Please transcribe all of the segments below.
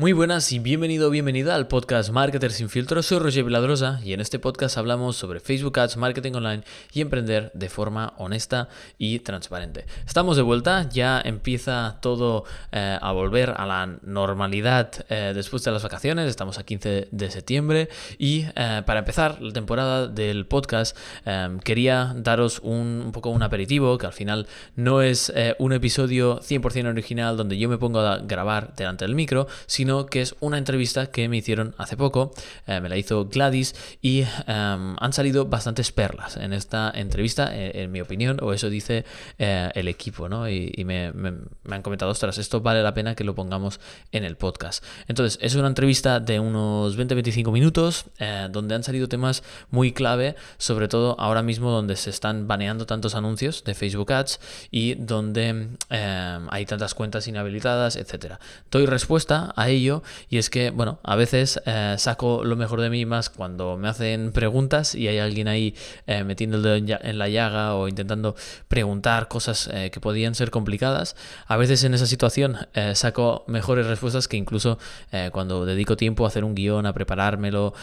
Muy buenas y bienvenido o bienvenida al podcast Marketer sin filtro. Soy Roger Viladrosa y en este podcast hablamos sobre Facebook Ads, marketing online y emprender de forma honesta y transparente. Estamos de vuelta, ya empieza todo eh, a volver a la normalidad eh, después de las vacaciones. Estamos a 15 de septiembre y eh, para empezar la temporada del podcast quería daros un, un, poco un aperitivo que al final no es un episodio 100% original donde yo me pongo a grabar delante del micro, sino que es una entrevista que me hicieron hace poco, eh, me la hizo Gladys y em, han salido bastantes perlas en esta entrevista, eh, en mi opinión, o eso dice eh, el equipo, ¿no? Y, me, han comentado, ostras, esto vale la pena que lo pongamos en el podcast. Entonces, es una entrevista de unos 20-25 minutos donde han salido temas muy clave, sobre todo ahora mismo donde se están baneando tantos anuncios de Facebook Ads y donde em, hay tantas cuentas inhabilitadas, etcétera. Doy respuesta a ello y es que, bueno, a veces eh, saco lo mejor de mí más cuando me hacen preguntas y hay alguien ahí eh, metiendo el dedo en la llaga o intentando preguntar cosas eh, que podían ser complicadas. A veces en esa situación saco mejores respuestas que incluso cuando dedico tiempo a hacer un guion, a preparármelo,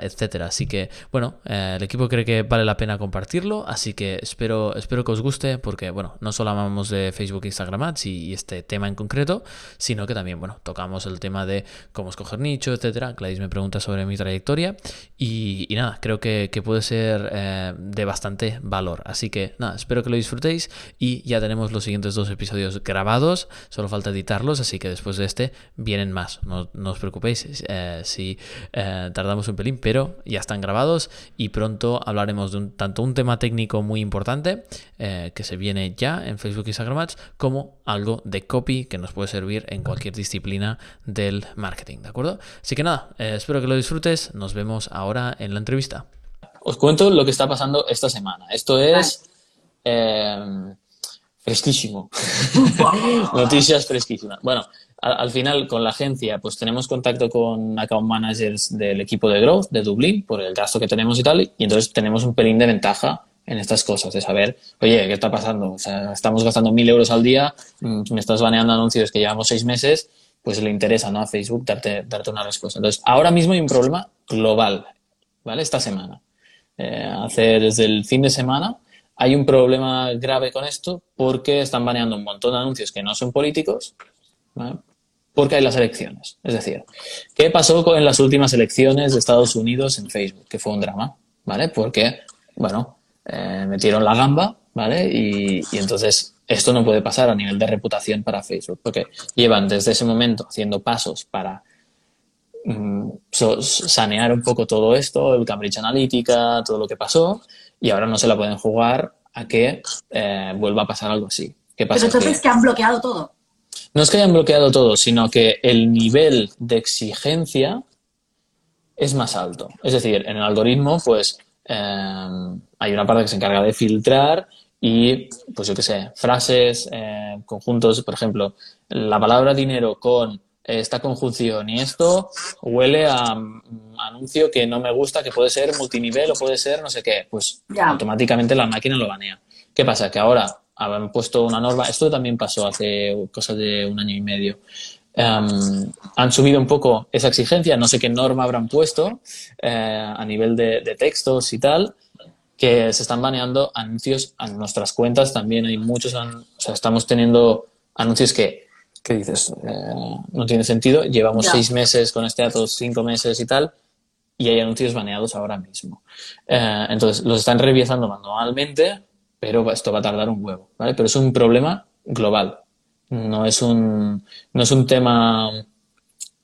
etcétera. Así que, bueno, el equipo cree que vale la pena compartirlo, así que espero, espero que os guste porque, bueno, no solo hablamos de Facebook e Instagram Ads y este tema en concreto, sino que también, bueno, tocamos el tema de cómo escoger nicho, etcétera. Gladys me pregunta sobre mi trayectoria y, nada, creo que, puede ser eh, de bastante valor. Así que nada, espero que lo disfrutéis y ya tenemos los siguientes dos episodios grabados, solo falta editarlos, así que después de este vienen más. No, os preocupéis eh, si eh, tardamos un pelín, pero ya están grabados y pronto hablaremos de tanto un tema técnico muy importante que se viene ya en Facebook y Instagram como algo de copy que nos puede servir en cualquier disciplina del marketing, ¿de acuerdo? Así que nada, eh, espero que lo disfrutes. Nos vemos ahora en la entrevista. Os cuento lo que está pasando esta semana. Esto es eh, fresquísimo. Noticias fresquísimas. Bueno, al, final con la agencia pues tenemos contacto con account managers del equipo de growth de Dublín por el gasto que tenemos y tal. Y entonces tenemos un pelín de ventaja en estas cosas, de saber, oye, ¿qué está pasando? O sea, estamos gastando mil euros al día, mm, me estás baneando anuncios que llevamos seis meses pues le interesa ¿no? a Facebook darte, darte una respuesta. Entonces, ahora mismo hay un problema global, ¿vale? Esta semana. Eh, hace desde el fin de semana hay un problema grave con esto porque están baneando un montón de anuncios que no son políticos, porque hay las elecciones. Es decir, ¿qué pasó en las últimas elecciones de Estados Unidos en Facebook? Que fue un drama, ¿vale? Porque, bueno, eh, metieron la gamba, ¿vale? Y, y entonces esto no puede pasar a nivel de reputación para Facebook, porque llevan desde ese momento haciendo pasos para mm, sanear un poco todo esto, el Cambridge Analytica, todo lo que pasó, y ahora no se la pueden jugar a que eh, vuelva a pasar algo así. ¿Qué pasa? Pero entonces que han bloqueado todo. No es que hayan bloqueado todo, sino que el nivel de exigencia es más alto. Es decir, en el algoritmo, pues eh, hay una parte que se encarga de filtrar y, pues yo qué sé, frases, eh, conjuntos, por ejemplo, la palabra dinero con esta conjunción y esto huele a anuncio que no me gusta, que puede ser multinivel o puede ser no sé qué, pues automáticamente la máquina lo banea. ¿Qué pasa? Que ahora han puesto una norma, esto también pasó hace cosas de un año y medio. Em, han subido un poco esa exigencia, no sé qué norma habrán puesto eh, a nivel de, de textos y tal, que se están baneando anuncios a nuestras cuentas. También hay muchos, o sea, estamos teniendo anuncios que, ¿qué dices? Eh, no tiene sentido. Llevamos seis meses con este dato, cinco meses y tal, y hay anuncios baneados ahora mismo. Eh, entonces, los están revisando manualmente, pero esto va a tardar un huevo, ¿vale? Pero es un problema global. No es un, no es un tema,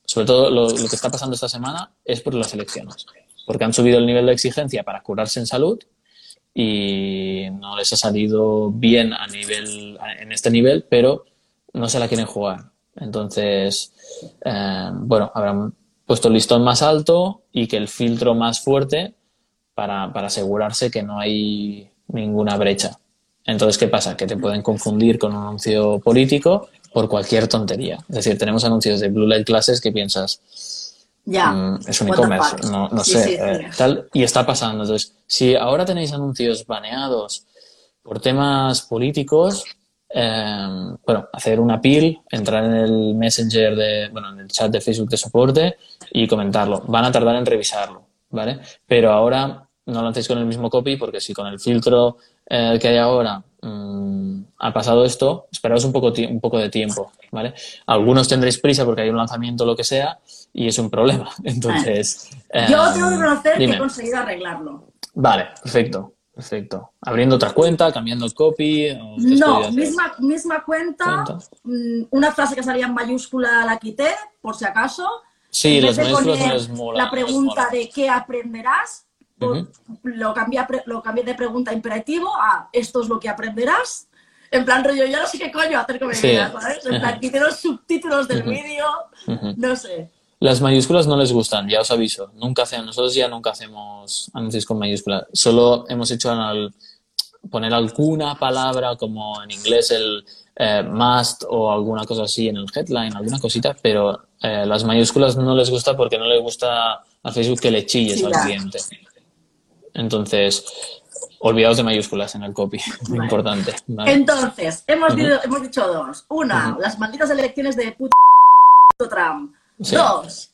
sobre todo lo, lo que está pasando esta semana es por las elecciones, porque han subido el nivel de exigencia para curarse en salud y no les ha salido bien a nivel, en este nivel, pero no se la quieren jugar. Entonces, eh, bueno, habrán puesto el listón más alto y que el filtro más fuerte para, para asegurarse que no hay ninguna brecha. Entonces, ¿qué pasa? Que te pueden confundir con un anuncio político por cualquier tontería. Es decir, tenemos anuncios de Blue Light Classes que piensas, ya. Mm, es un e-commerce, no, no sé. Eh, tal, y está pasando. Entonces, si ahora tenéis anuncios baneados por temas políticos, eh, bueno, hacer una pil, entrar en el Messenger de, bueno, en el chat de Facebook de soporte y comentarlo. Van a tardar en revisarlo, ¿vale? Pero ahora no lo hacéis con el mismo copy porque si con el filtro eh, que hay ahora mm, ha pasado esto, esperaos un poco, un poco de tiempo, ¿vale? Algunos tendréis prisa porque hay un lanzamiento o lo que sea y es un problema. Entonces... Yo eh, tengo que reconocer que dime. he conseguido arreglarlo. Vale, perfecto, perfecto. Abriendo otra cuenta, cambiando el copy. o No, misma, misma cuenta, Cuenta. mm, una frase que salía en mayúscula la quité, por si acaso. Sí, de mayúsculas no poner les mola. La pregunta mola. de qué aprenderás, lo, cambié, lo cambié de pregunta imperativo a esto es lo que aprenderás. En plan rollo, yo no sé qué coño hacer con mi Sí. vida, ¿sabes? En plan, quité los subtítulos del vídeo, no sé. Las mayúsculas no les gustan, ya os aviso. Nunca hacemos, nosotros ya nunca hacemos anuncios con mayúsculas. Solo hemos hecho al poner alguna palabra como en inglés el eh, must o alguna cosa así en el headline, alguna cosita, pero eh, las mayúsculas no les gusta porque no les gusta a Facebook que le chilles Sí, al cliente. Entonces, olvidaos de mayúsculas en el copy, muy Vale. importante. ¿vale? Entonces, hemos, dicho, hemos dicho dos. Una, las malditas elecciones de puto Trump. Sí. Dos,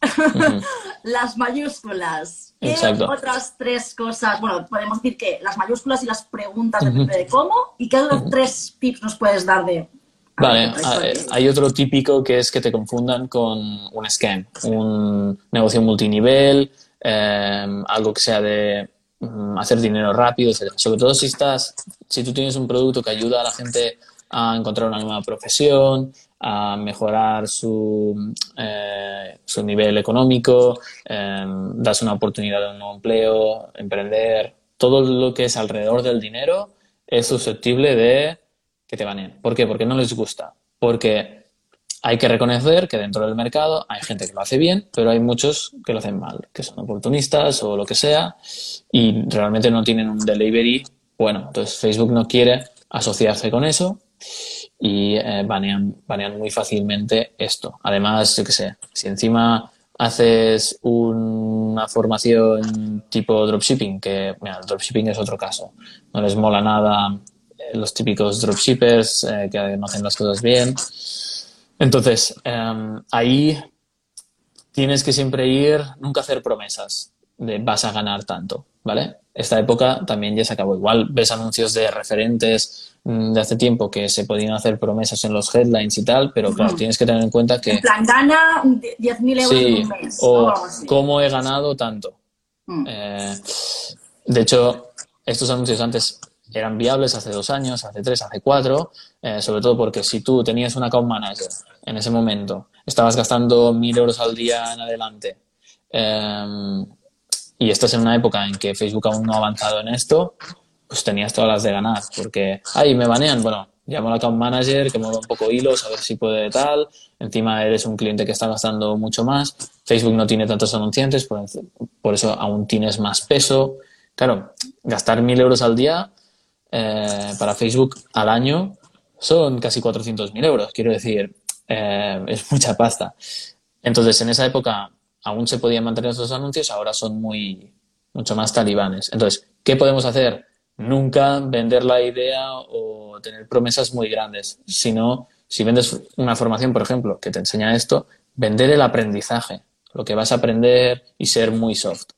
las mayúsculas. ¿Qué Exacto. otras tres cosas? Bueno, podemos decir que las mayúsculas y las preguntas depende de cómo. ¿Y qué otros tres tips nos puedes dar de... Vale, ah, eh, hay otro típico que es que te confundan con un scam, un negocio multinivel, eh, algo que sea de hacer dinero rápido, etc. Sobre todo si estás, si tú tienes un producto que ayuda a la gente a encontrar una nueva profesión, a mejorar su, eh, su nivel económico, eh, das una oportunidad de un nuevo empleo, emprender, todo lo que es alrededor del dinero es susceptible de que te baneen. ¿Por qué? Porque no les gusta. Porque hay que reconocer que dentro del mercado hay gente que lo hace bien, pero hay muchos que lo hacen mal, que son oportunistas o lo que sea, y realmente no tienen un delivery bueno. Entonces Facebook no quiere asociarse con eso y eh, banean, banean muy fácilmente esto. Además, yo qué sé, si encima haces una formación tipo dropshipping, que mira, el dropshipping es otro caso, no les mola nada eh, los típicos dropshippers eh, que no hacen las cosas bien. Entonces, eh, ahí tienes que siempre ir, nunca hacer promesas de vas a ganar tanto, ¿vale? Esta época también ya se acabó. Igual ves anuncios de referentes mm, de hace tiempo que se podían hacer promesas en los headlines y tal, pero claro, tienes que tener en cuenta que En plan, gana 10.000 euros sí, en un mes. o cómo he ganado tanto. Mm. Eh, de hecho, estos anuncios antes eran viables hace dos años, hace tres, hace cuatro, eh, sobre todo porque si tú tenías un account manager en ese momento, estabas gastando mil euros al día en adelante, eh, y estás en una época en que Facebook aún no ha avanzado en esto, pues tenías todas las de ganar, porque, ay, me banean, bueno, llamo al account manager, que mueva un poco hilos, a ver si puede tal, encima eres un cliente que está gastando mucho más, Facebook no tiene tantos anunciantes, por, por eso aún tienes más peso. Claro, gastar mil euros al día eh, para Facebook al año son casi 400.000 euros, quiero decir, eh, es mucha pasta. Entonces, en esa época aún se podían mantener esos anuncios, ahora son muy, mucho más talibanes. Entonces, ¿qué podemos hacer? Nunca vender la idea o tener promesas muy grandes, sino si vendes una formación, por ejemplo, que te enseña esto, vender el aprendizaje, lo que vas a aprender y ser muy soft.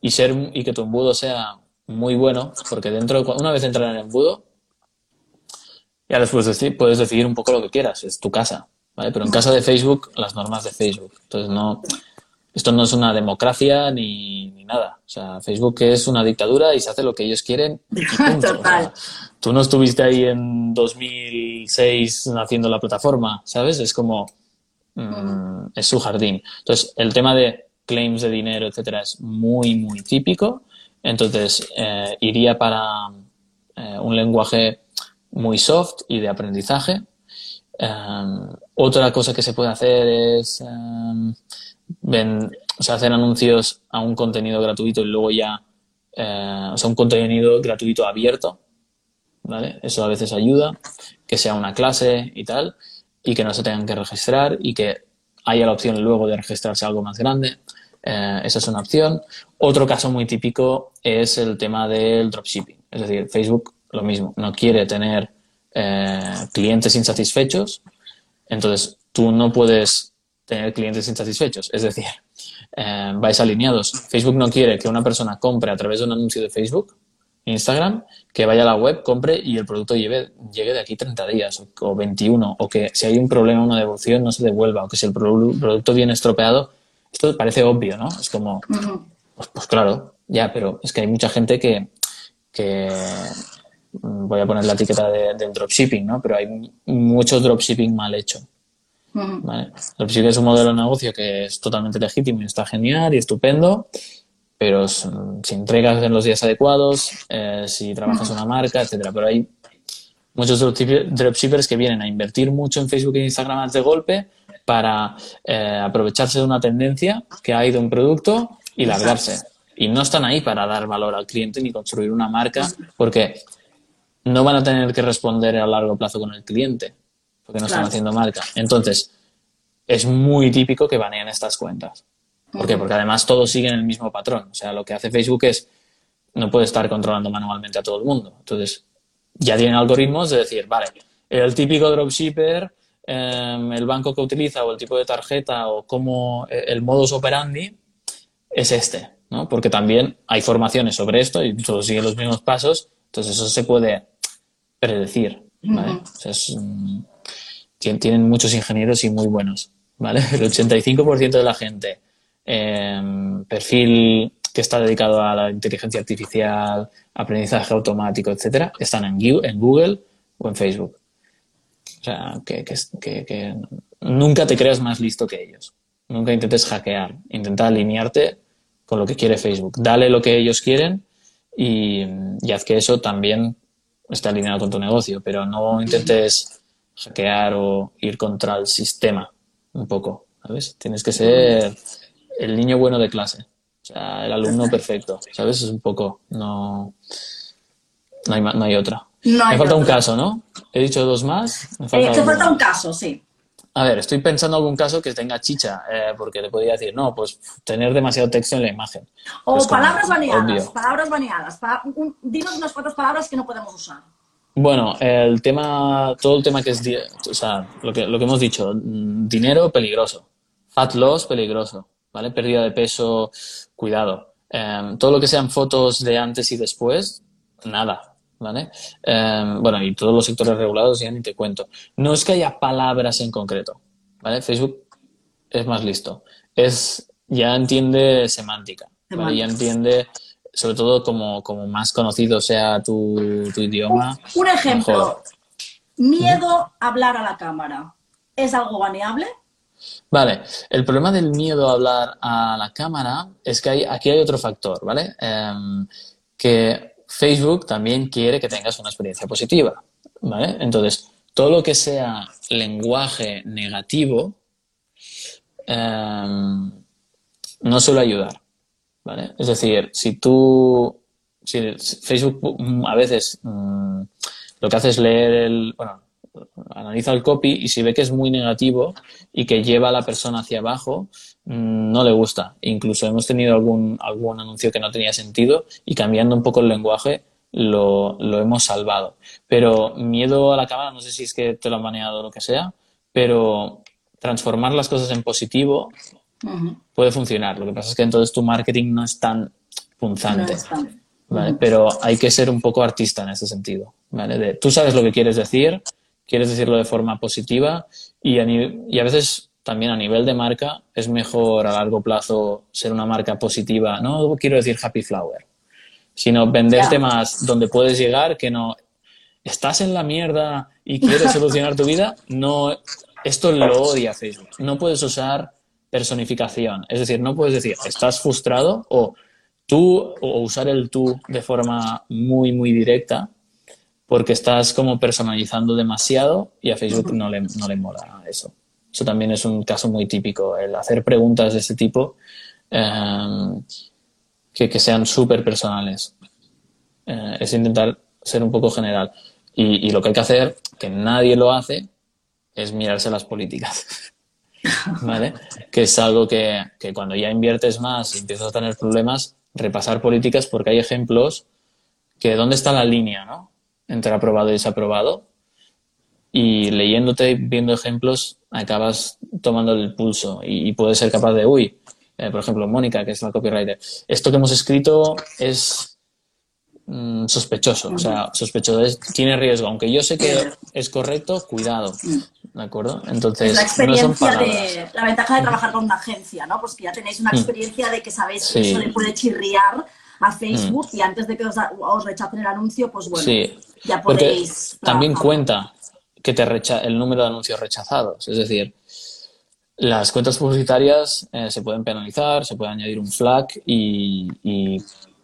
Y, ser, y que tu embudo sea muy bueno, porque dentro, una vez entrar en el embudo, ya después deci- puedes decidir un poco lo que quieras, es tu casa, ¿vale? Pero en caso de Facebook, las normas de Facebook. Entonces, no, esto no es una democracia ni, ni nada. O sea, Facebook es una dictadura y se hace lo que ellos quieren y punto. O Total. sea, tú no estuviste ahí en 2006 haciendo la plataforma, ¿sabes? Es como, mm, es su jardín. Entonces, el tema de claims de dinero, etcétera, es muy, muy típico. Entonces, eh, iría para eh, un lenguaje muy soft y de aprendizaje. Um, otra cosa que se puede hacer es um, hacer anuncios a un contenido gratuito y luego ya, eh, o sea, un contenido gratuito abierto, ¿vale? Eso a veces ayuda, que sea una clase y tal, y que no se tengan que registrar y que haya la opción luego de registrarse algo más grande. Eh, esa es una opción. Otro caso muy típico es el tema del dropshipping. Es decir, Facebook lo mismo, no quiere tener eh, clientes insatisfechos, entonces tú no puedes tener clientes insatisfechos. Es decir, eh, vais alineados. Facebook no quiere que una persona compre a través de un anuncio de Facebook, Instagram, que vaya a la web, compre y el producto lleve, llegue de aquí 30 días o, 21, o que si hay un problema, una devolución, no se devuelva, o que si el producto viene estropeado, esto parece obvio, ¿no? Es como, pues, pues, claro, ya, pero es que hay mucha gente que, mm, voy a poner la etiqueta de, del dropshipping, ¿no? Pero hay mucho dropshipping mal hecho. ¿vale? Dropshipping es un modelo de negocio que es totalmente legítimo y está genial y estupendo, pero si entregas en los días adecuados, eh, si trabajas en una marca, etcétera. Pero hay muchos dropshippers que vienen a invertir mucho en Facebook e Instagram de golpe para eh, aprovecharse de una tendencia que ha ido un producto y largarse. Y no están ahí para dar valor al cliente ni construir una marca porque no van a tener que responder a largo plazo con el cliente porque no están haciendo marca. Entonces, es muy típico que baneen estas cuentas. ¿Por qué? Porque además todos siguen el mismo patrón. O sea, lo que hace Facebook es, no puede estar controlando manualmente a todo el mundo. Entonces, ya tienen algoritmos de decir, vale, el típico dropshipper, em, el banco que utiliza o el tipo de tarjeta o cómo eh, el modus operandi es este, ¿no? Porque también hay formaciones sobre esto y todos siguen los mismos pasos, entonces eso se puede predecir, ¿vale? tienen muchos ingenieros y muy buenos, ¿vale? El 85% de la gente Em, perfil que está dedicado a la inteligencia artificial, aprendizaje automático, etcétera, están en Google o en Facebook. O sea, que, que, nunca te creas más listo que ellos. Nunca intentes hackear. Intenta alinearte con lo que quiere Facebook. Dale lo que ellos quieren y, y haz que eso también esté alineado con tu negocio. Pero no intentes hackear o ir contra el sistema un poco. ¿Sabes? Tienes que ser el niño bueno de clase. O sea, el alumno perfecto. ¿Sabes? Es un poco. No. No hay, no hay otra. Me falta un caso, ¿no? He dicho dos más. Me falta, eh, falta un caso, sí. A ver, estoy pensando en algún caso que tenga chicha, eh, porque le podría decir, no, pues tener demasiado texto en la imagen. O palabras baneadas, palabras baneadas. dinos unas cuantas palabras que no podemos usar. Bueno, el tema, todo el tema que es, o sea, lo que, lo que hemos dicho, dinero peligroso, fat loss peligroso, ¿vale? Pérdida de peso, cuidado. Em, todo lo que sean fotos de antes y después, nada, ¿vale? Em, bueno, y todos los sectores regulados ya ni te cuento. No es que haya palabras en concreto, ¿vale? Facebook es más listo. Es, ya entiende semántica, ¿vale? Ya entiende, sobre todo como, como más conocido sea tu, idioma. Un, ejemplo, miedo a hablar a la cámara. ¿Es algo baneable? Vale, el problema del miedo a hablar a la cámara es que hay, aquí hay otro factor, ¿vale? Em, que Facebook también quiere que tengas una experiencia positiva, ¿vale? Entonces, todo lo que sea lenguaje negativo em, no suele ayudar, ¿vale? Es decir, si tú, si Facebook a veces mm, lo que hace es leer el, bueno, analiza el copy y si ve que es muy negativo y que lleva a la persona hacia abajo, mm, no le gusta. Incluso hemos tenido algún, algún anuncio que no tenía sentido y cambiando un poco el lenguaje lo, hemos salvado. Pero miedo a la cámara, no sé si es que te lo han baneado o lo que sea, pero transformar las cosas en positivo puede funcionar. Lo que pasa es que entonces tu marketing no es tan punzante. Pero hay que ser un poco artista en ese sentido. ¿vale? tú sabes lo que quieres decir, quieres decirlo de forma positiva y a, y a veces también a nivel de marca es mejor a largo plazo ser una marca positiva. No quiero decir happy flower, sino venderte más donde puedes llegar que no estás en la mierda y quieres solucionar tu vida. No, esto lo odia Facebook. No puedes usar personificación. Es decir, no puedes decir estás frustrado o tú o usar el tú de forma muy, muy directa porque estás como personalizando demasiado y a Facebook no le, no le mola eso. Eso también es un caso muy típico, el hacer preguntas de este tipo em, que, que, sean súper personales. Eh, es intentar ser un poco general. Y, y, lo que hay que hacer, que nadie lo hace, es mirarse las políticas. ¿Vale? Que es algo que, que cuando ya inviertes más y empiezas a tener problemas, repasar políticas porque hay ejemplos que dónde está la línea, ¿no? entre aprobado y desaprobado. Y leyéndote, viendo ejemplos, acabas tomando el pulso y, y puedes ser capaz de, uy, eh, por ejemplo, Mónica, que es la copywriter, esto que hemos escrito es mm, sospechoso, o sea, sospechoso, es- tiene riesgo, aunque yo sé que es correcto, cuidado, ¿de acuerdo? Entonces, Es la experiencia de la ventaja de trabajar con una agencia, ¿no? Pues que ya tenéis una experiencia de que sabéis que Mm. Sí. Mm. eso le puede chirriar a Facebook y antes de que os, os rechacen el anuncio, pues bueno, Sí, ya porque podéis. también cuenta que te recha el número de anuncios rechazados. Es decir, las cuentas publicitarias eh, se pueden penalizar, se puede añadir un flag y,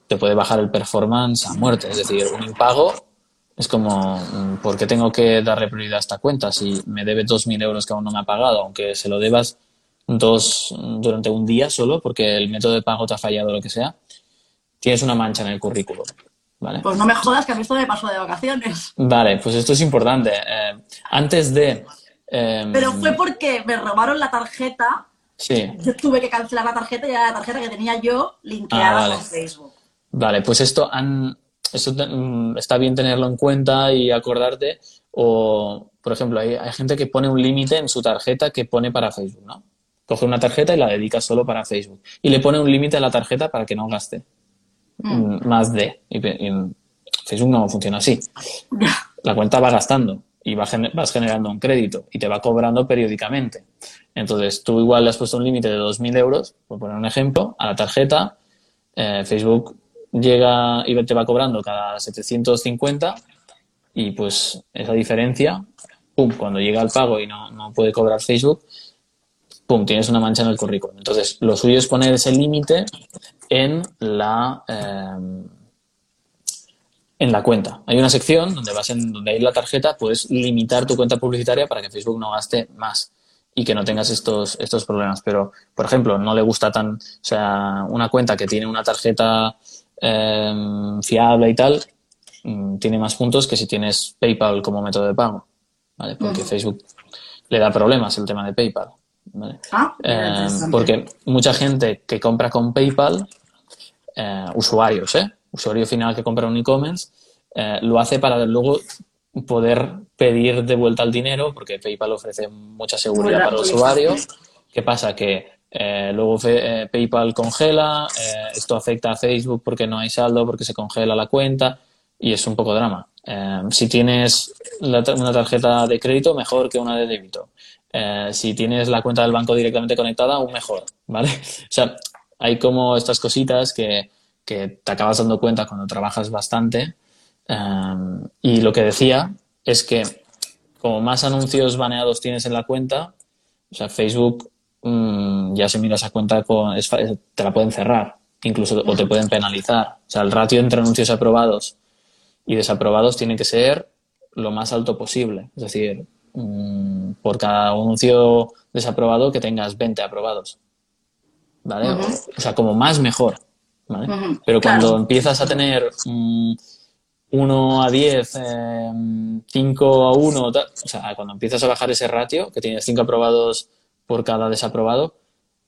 te puede bajar el performance a muerte. Es decir, un impago es como, mm, ¿por qué tengo que darle prioridad a esta cuenta si me debe 2.000 euros que aún no me ha pagado? Aunque se lo debas dos durante un día solo porque el método de pago te ha fallado o lo que sea, tienes una mancha en el currículum. ¿Vale? Pues no me jodas que a mí esto me pasó de vacaciones. Vale, pues esto es importante. Eh, antes de... eh, Pero fue porque me robaron la tarjeta. Sí, Yo tuve que cancelar la tarjeta y era la tarjeta que tenía yo linkeada Ah, vale. con Facebook. vale, pues esto, han, esto te- mm, está bien tenerlo en cuenta y acordarte. O, por ejemplo, hay, hay gente que pone un límite en su tarjeta que pone para Facebook, ¿no? Coge una tarjeta y la dedica solo para Facebook. Y le pone un límite a la tarjeta para que no gaste mm, más de. Y, Facebook no funciona así. la cuenta va gastando y vas generando un crédito y te va cobrando periódicamente. Entonces, tú igual le has puesto un límite de 2.000 euros, por poner un ejemplo, a la tarjeta, eh, Facebook llega y te va cobrando cada 750 y pues esa diferencia, pum, cuando llega el pago y no, no puede cobrar Facebook, pum, tienes una mancha en el currículum. Entonces, lo suyo es poner ese límite en la... eh, en la cuenta. Hay una sección donde vas en donde hay la tarjeta, puedes limitar tu cuenta publicitaria para que Facebook no gaste más y que no tengas estos, estos problemas. Pero, por ejemplo, no le gusta tan, o sea, una cuenta que tiene una tarjeta eh, fiable y tal, mm, tiene más puntos que si tienes PayPal como método de pago, ¿vale? Porque Facebook le da problemas el tema de PayPal, ¿vale? Ah, Eh, porque mucha gente que compra con PayPal, eh, usuarios, ¿eh? usuario final que compra un e-commerce, eh, lo hace para luego poder pedir de vuelta el dinero, porque PayPal ofrece mucha seguridad para el usuario. ¿Qué pasa? Que eh, luego eh, PayPal congela, eh, esto afecta a Facebook porque no hay saldo, porque se congela la cuenta y es un poco drama. Si tienes la una tarjeta de crédito, mejor que una de débito. Si tienes la cuenta del banco directamente conectada, aún mejor, ¿vale? O sea, hay como estas cositas que, que te acabas dando cuenta cuando trabajas bastante. Eh, y lo que decía es que como más anuncios baneados tienes en la cuenta, o sea, Facebook mm, ya se mira esa cuenta, con, es te la pueden cerrar, incluso o te pueden penalizar. O sea, el ratio entre anuncios aprobados y desaprobados tiene que ser lo más alto posible. Es decir, mm, por cada anuncio desaprobado que tengas 20 aprobados. ¿Vale? O sea, como más mejor. ¿vale? Pero cuando claro. empiezas a tener 1 a 10, 5 a 1, tal, o sea, cuando empiezas a bajar ese ratio, que tienes 5 aprobados por cada desaprobado,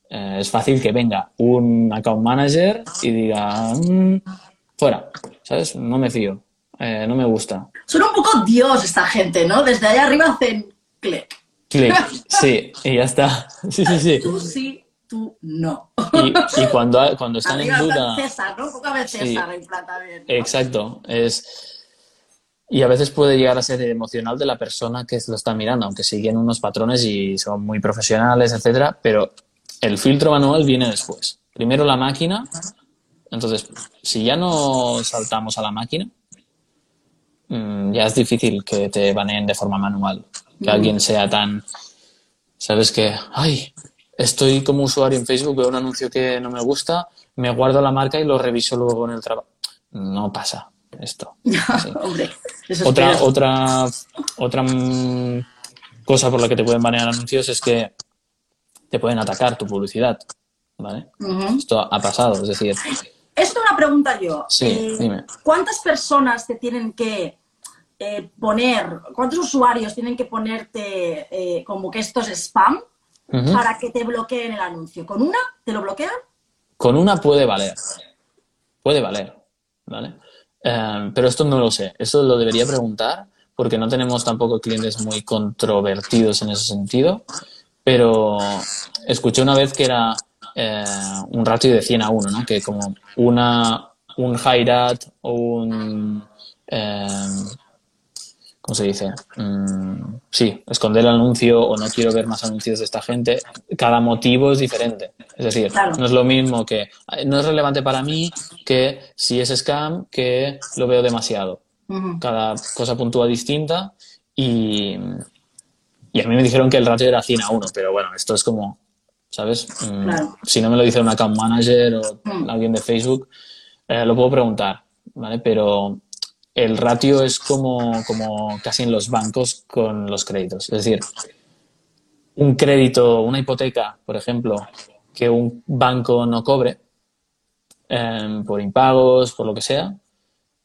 eh, es fácil que venga un account manager y diga, "Mm, fuera, ¿sabes? No me fío, eh, no me gusta. Son un poco Dios esta gente, ¿no? Desde allá arriba hacen clic. Clic, sí, y ya está. Sí, sí, sí. Tú sí, tú no. Y, y cuando, cuando están en Arriba en plan duda... César, César. Exacto, es y a veces puede llegar a ser emocional de la persona que lo está mirando, aunque siguen unos patrones y son muy profesionales, etcétera, pero el filtro manual viene después. Primero la máquina, entonces si ya no saltamos a la máquina, mm, ya es difícil que te baneen de forma manual, que alguien sea tan, sabes que, ay, estoy como usuario en Facebook, veo un anuncio que no me gusta, me guardo la marca y lo reviso luego en el trabajo. No pasa esto. Hombre, eso Otra, otra, otra mm, cosa por la que te pueden banear anuncios es que te pueden atacar tu publicidad. ¿Vale? Esto ha pasado, es decir, Esto una pregunta yo. Sí, Eh, dime. ¿Cuántas personas te tienen que eh, poner, cuántos usuarios tienen que ponerte eh, como que esto es spam Para que te bloqueen el anuncio? ¿Con una te lo bloquean? con una puede valer. Puede valer, ¿vale? Eh, pero esto no lo sé. Esto lo debería preguntar porque no tenemos tampoco clientes muy controvertidos en ese sentido, pero escuché una vez que era eh, un ratio de 100 a 1, ¿no? que como una, un high o un... Eh, ¿Cómo se dice? Mm, sí, esconder el anuncio o no quiero ver más anuncios de esta gente. Cada motivo es diferente. Es decir, no es lo mismo que... No es relevante para mí que si es scam, que lo veo demasiado. Cada cosa puntúa distinta y, y a mí me dijeron que el ratio era 100 a 1, pero bueno, esto es como, ¿sabes? Mm, si no me lo dice un account manager o mm. alguien de Facebook, eh, lo puedo preguntar, ¿vale? Pero el ratio es como, como casi en los bancos con los créditos. Es decir, un crédito, una hipoteca, por ejemplo, que un banco no cobre em, por impagos, por lo que sea,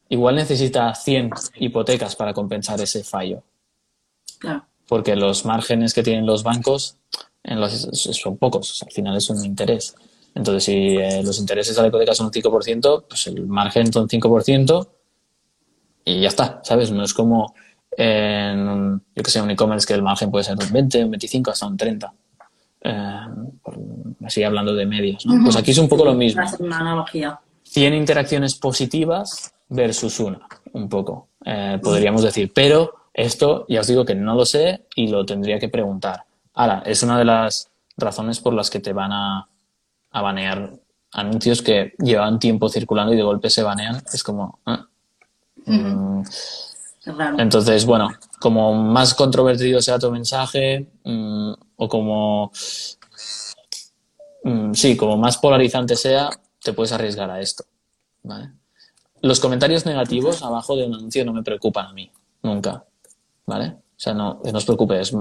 igual necesita 100 hipotecas para compensar ese fallo. Claro. Porque los márgenes que tienen los bancos en los, son pocos, al final es un interés. Entonces, si eh, los intereses a la hipoteca son un 5%, pues el margen son 5% y ya está, ¿sabes? No es como en, yo que sé, un e-commerce que el margen puede ser un 20, un 25, hasta un 30. Eh, así hablando de medios. ¿no? Pues aquí es un poco lo mismo. Una analogía. 100 interacciones positivas versus una, un poco, eh, podríamos decir. Pero esto ya os digo que no lo sé y lo tendría que preguntar. Ahora, es una de las razones por las que te van a, a banear anuncios que llevan tiempo circulando y de golpe se banean. Es como... ¿eh? Mm. Entonces, bueno, como más controvertido sea tu mensaje mm, o como... Mm, sí, como más polarizante sea, te puedes arriesgar a esto. ¿vale? Los comentarios negativos abajo de un anuncio no me preocupan a mí, nunca. ¿Vale? O sea, no, no os preocupéis,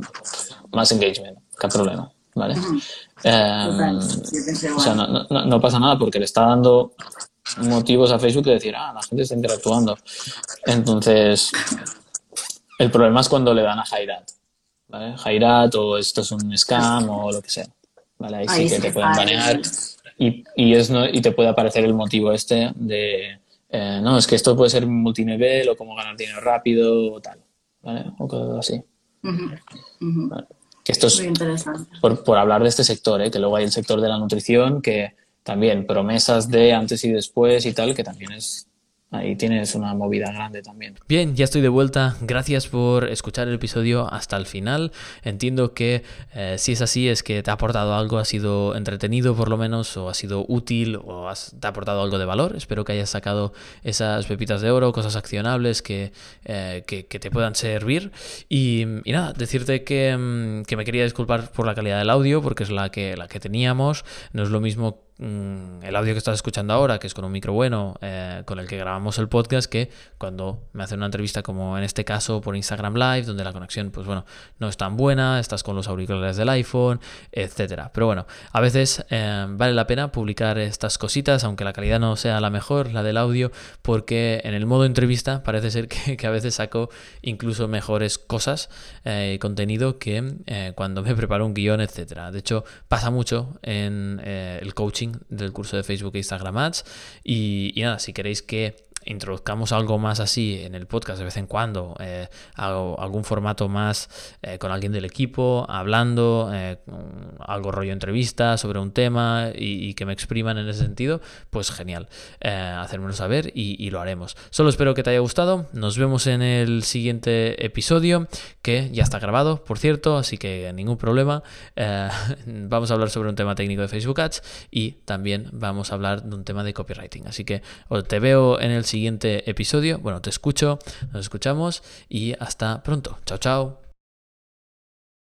más engagement, qué problema. ¿Vale? Em, o sea, no, no, no, pasa nada porque le está dando motivos a Facebook de decir, ah, la gente está interactuando. Entonces, el problema es cuando le dan a Jairat. ¿vale? Jairat o esto es un scam o lo que sea. ¿vale? Ahí, sí que te pueden banear y, y, es, y te puede aparecer el motivo este de, eh, no, es que esto puede ser multinivel o cómo ganar dinero rápido o tal. ¿vale? O cosas así. Que esto es por, por, hablar de este sector, ¿eh? que luego hay el sector de la nutrición que también promesas de antes y después y tal, que también es ahí tienes una movida grande también. Bien, ya estoy de vuelta. Gracias por escuchar el episodio hasta el final. Entiendo que eh, si es así es que te ha aportado algo, ha sido entretenido por lo menos, o ha sido útil, o te ha aportado algo de valor. Espero que hayas sacado esas pepitas de oro, cosas accionables que, eh, que, te puedan servir. Y, nada, decirte que, mm, que, me quería disculpar por la calidad del audio, porque es la que, la que teníamos. No es lo mismo Mm, el audio que estás escuchando ahora, que es con un micro bueno, eh, con el que grabamos el podcast, que cuando me hacen una entrevista como en este caso por Instagram Live, donde la conexión, pues bueno, no es tan buena, estás con los auriculares del iPhone, etcétera. Pero bueno, a veces eh, vale la pena publicar estas cositas, aunque la calidad no sea la mejor, la del audio, porque en el modo entrevista parece ser que, a veces saco incluso mejores cosas y eh, contenido que cuando me preparo un guion, etcétera. De hecho, pasa mucho en el coaching del curso de Facebook e Instagram Ads. Y, y nada, si queréis que introduzcamos algo más así en el podcast de vez en cuando, eh, algún formato más eh, con alguien del equipo, hablando, eh, algo rollo entrevista sobre un tema y, que me expriman en ese sentido, pues genial, hacérmelo saber y, lo haremos. Solo espero que te haya gustado, nos vemos en el siguiente episodio, que ya está grabado, por cierto, así que ningún problema. vamos a hablar sobre un tema técnico de Facebook Ads y también vamos a hablar de un tema de copywriting. Así que te veo en el siguiente episodio. Bueno, te escucho, nos escuchamos y hasta pronto. Chao, chao.